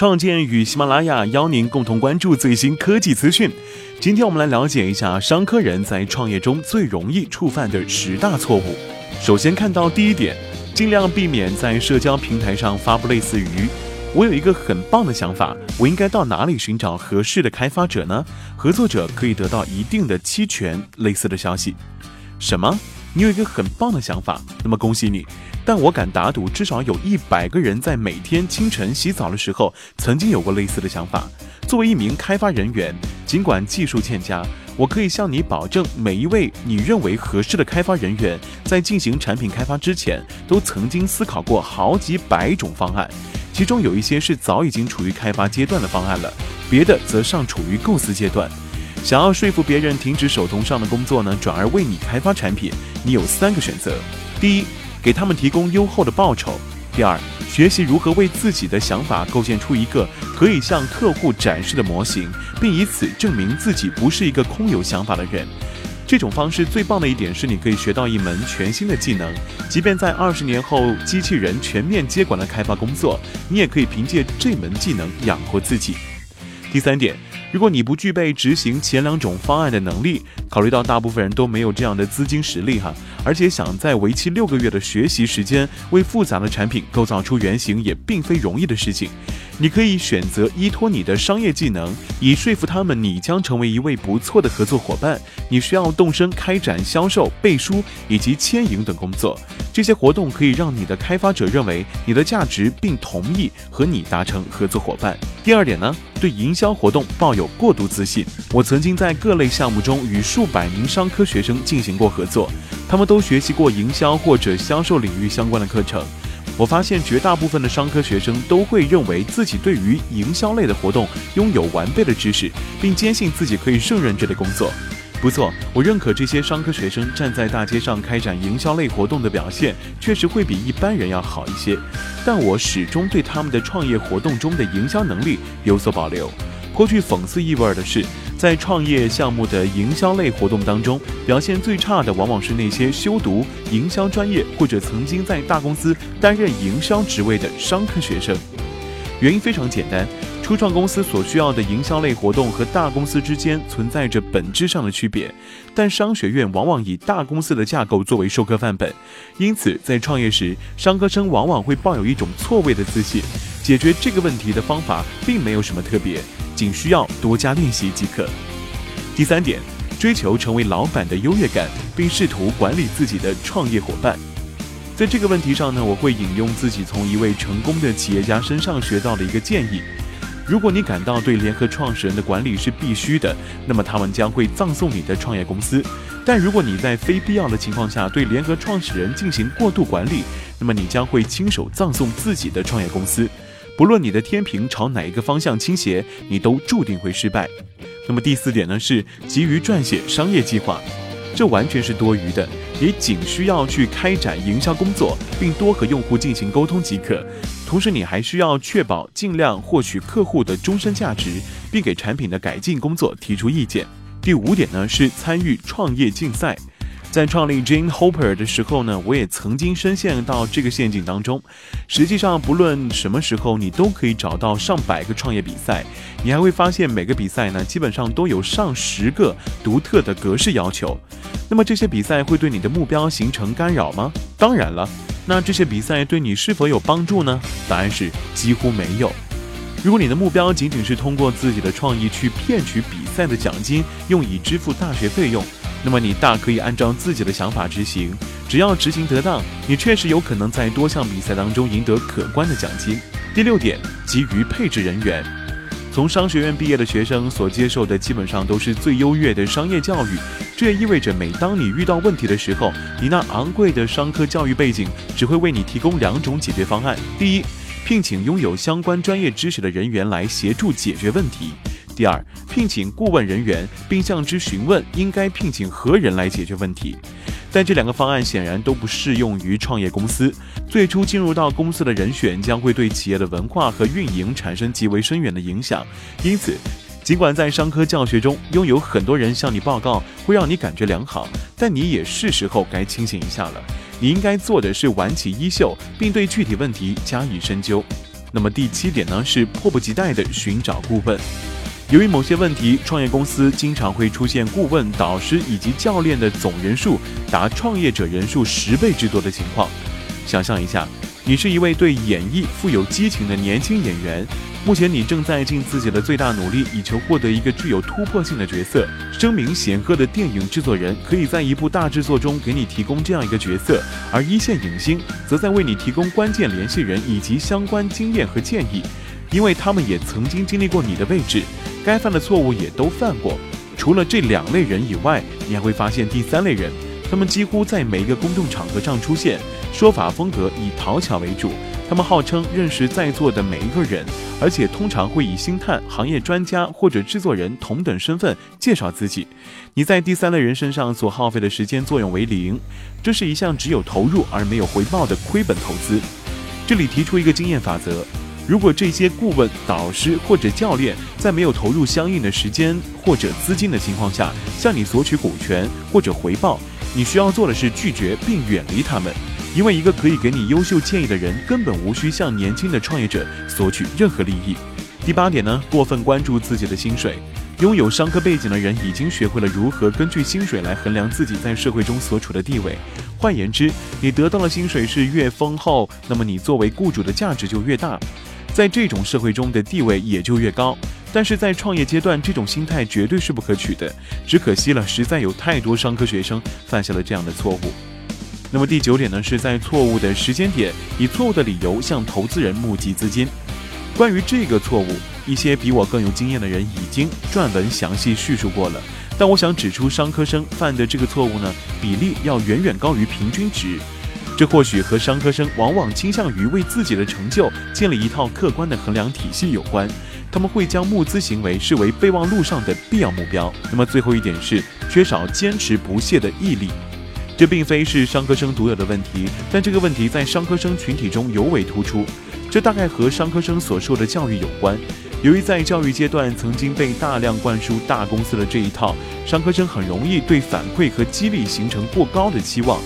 创建与喜马拉雅邀您共同关注最新科技资讯。今天我们来了解一下商科人在创业中最容易触犯的十大错误。首先看到第一点，尽量避免在社交平台上发布类似于“我有一个很棒的想法，我应该到哪里寻找合适的开发者呢？合作者可以得到一定的期权”类似的消息。什么？你有一个很棒的想法，那么恭喜你。但我敢打赌，至少有一百个人在每天清晨洗澡的时候，曾经有过类似的想法。作为一名开发人员，尽管技术欠佳，我可以向你保证，每一位你认为合适的开发人员，在进行产品开发之前，都曾经思考过好几百种方案，其中有一些是早已经处于开发阶段的方案了，别的则尚处于构思阶段。想要说服别人停止手头上的工作呢，转而为你开发产品，你有三个选择：第一，给他们提供优厚的报酬；第二，学习如何为自己的想法构建出一个可以向客户展示的模型，并以此证明自己不是一个空有想法的人。这种方式最棒的一点是，你可以学到一门全新的技能，即便在二十年后机器人全面接管了开发工作，你也可以凭借这门技能养活自己。第三点。如果你不具备执行前两种方案的能力，考虑到大部分人都没有这样的资金实力哈，而且想在为期六个月的学习时间为复杂的产品构造出原型，也并非容易的事情。你可以选择依托你的商业技能，以说服他们你将成为一位不错的合作伙伴。你需要动身开展销售、背书以及牵引等工作。这些活动可以让你的开发者认为你的价值，并同意和你达成合作伙伴。第二点呢，对营销活动抱有过度自信。我曾经在各类项目中与数百名商科学生进行过合作，他们都学习过营销或者销售领域相关的课程。我发现绝大部分的商科学生都会认为自己对于营销类的活动拥有完备的知识，并坚信自己可以胜任这类工作。不错，我认可这些商科学生站在大街上开展营销类活动的表现确实会比一般人要好一些，但我始终对他们的创业活动中的营销能力有所保留。颇具讽刺意味的是。在创业项目的营销类活动当中，表现最差的往往是那些修读营销专业或者曾经在大公司担任营销职位的商科学生。原因非常简单，初创公司所需要的营销类活动和大公司之间存在着本质上的区别，但商学院往往以大公司的架构作为授课范本，因此在创业时，商科生往往会抱有一种错位的自信。解决这个问题的方法并没有什么特别。仅需要多加练习即可。第三点，追求成为老板的优越感，并试图管理自己的创业伙伴。在这个问题上呢，我会引用自己从一位成功的企业家身上学到的一个建议：如果你感到对联合创始人的管理是必须的，那么他们将会葬送你的创业公司；但如果你在非必要的情况下对联合创始人进行过度管理，那么你将会亲手葬送自己的创业公司。不论你的天平朝哪一个方向倾斜，你都注定会失败。那么第四点呢，是急于撰写商业计划，这完全是多余的。你仅需要去开展营销工作，并多和用户进行沟通即可。同时，你还需要确保尽量获取客户的终身价值，并给产品的改进工作提出意见。第五点呢，是参与创业竞赛。在创立 Jane Hopper 的时候呢，我也曾经深陷到这个陷阱当中。实际上，不论什么时候，你都可以找到上百个创业比赛，你还会发现每个比赛呢，基本上都有上十个独特的格式要求。那么这些比赛会对你的目标形成干扰吗？当然了。那这些比赛对你是否有帮助呢？答案是几乎没有。如果你的目标仅仅是通过自己的创意去骗取比赛的奖金，用以支付大学费用。那么你大可以按照自己的想法执行，只要执行得当，你确实有可能在多项比赛当中赢得可观的奖金。第六点，急于配置人员。从商学院毕业的学生所接受的基本上都是最优越的商业教育，这也意味着每当你遇到问题的时候，你那昂贵的商科教育背景只会为你提供两种解决方案：第一，聘请拥有相关专业知识的人员来协助解决问题。第二，聘请顾问人员，并向之询问应该聘请何人来解决问题。但这两个方案显然都不适用于创业公司。最初进入到公司的人选将会对企业的文化和运营产生极为深远的影响。因此，尽管在商科教学中拥有很多人向你报告会让你感觉良好，但你也是时候该清醒一下了。你应该做的是挽起衣袖，并对具体问题加以深究。那么第七点呢，是迫不及待地寻找顾问。由于某些问题，创业公司经常会出现顾问、导师以及教练的总人数达创业者人数十倍之多的情况。想象一下，你是一位对演绎富有激情的年轻演员。目前你正在尽自己的最大努力，以求获得一个具有突破性的角色。声名显赫的电影制作人可以在一部大制作中给你提供这样一个角色，而一线影星则在为你提供关键联系人以及相关经验和建议，因为他们也曾经经历过你的位置，该犯的错误也都犯过。除了这两类人以外，你还会发现第三类人，他们几乎在每一个公众场合上出现，说法风格以讨巧为主。他们号称认识在座的每一个人，而且通常会以星探、行业专家或者制作人同等身份介绍自己。你在第三类人身上所耗费的时间作用为零，这是一项只有投入而没有回报的亏本投资。这里提出一个经验法则：如果这些顾问、导师或者教练在没有投入相应的时间或者资金的情况下向你索取股权或者回报，你需要做的是拒绝并远离他们。因为一个可以给你优秀建议的人，根本无需向年轻的创业者索取任何利益。第八点呢，过分关注自己的薪水。拥有商科背景的人已经学会了如何根据薪水来衡量自己在社会中所处的地位。换言之，你得到的薪水是越丰厚，那么你作为雇主的价值就越大，在这种社会中的地位也就越高。但是在创业阶段，这种心态绝对是不可取的。只可惜了，实在有太多商科学生犯下了这样的错误。那么第九点呢，是在错误的时间点，以错误的理由向投资人募集资金。关于这个错误，一些比我更有经验的人已经撰文详细叙述过了。但我想指出，商科生犯的这个错误呢，比例要远远高于平均值。这或许和商科生往往倾向于为自己的成就建立一套客观的衡量体系有关。他们会将募资行为视为备忘录上的必要目标。那么最后一点是缺少坚持不懈的毅力。这并非是商科生独有的问题，但这个问题在商科生群体中尤为突出。这大概和商科生所受的教育有关。由于在教育阶段曾经被大量灌输大公司的这一套，商科生很容易对反馈和激励形成过高的期望。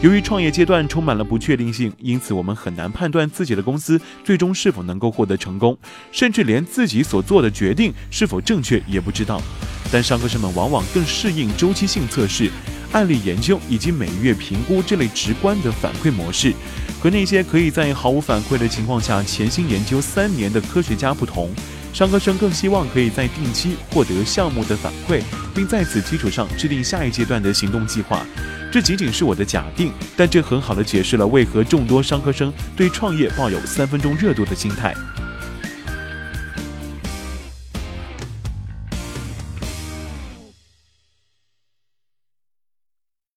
由于创业阶段充满了不确定性，因此我们很难判断自己的公司最终是否能够获得成功，甚至连自己所做的决定是否正确也不知道。但商科生们往往更适应周期性测试。案例研究以及每月评估这类直观的反馈模式，和那些可以在毫无反馈的情况下潜心研究三年的科学家不同，商科生更希望可以在定期获得项目的反馈，并在此基础上制定下一阶段的行动计划。这仅仅是我的假定，但这很好的解释了为何众多商科生对创业抱有三分钟热度的心态。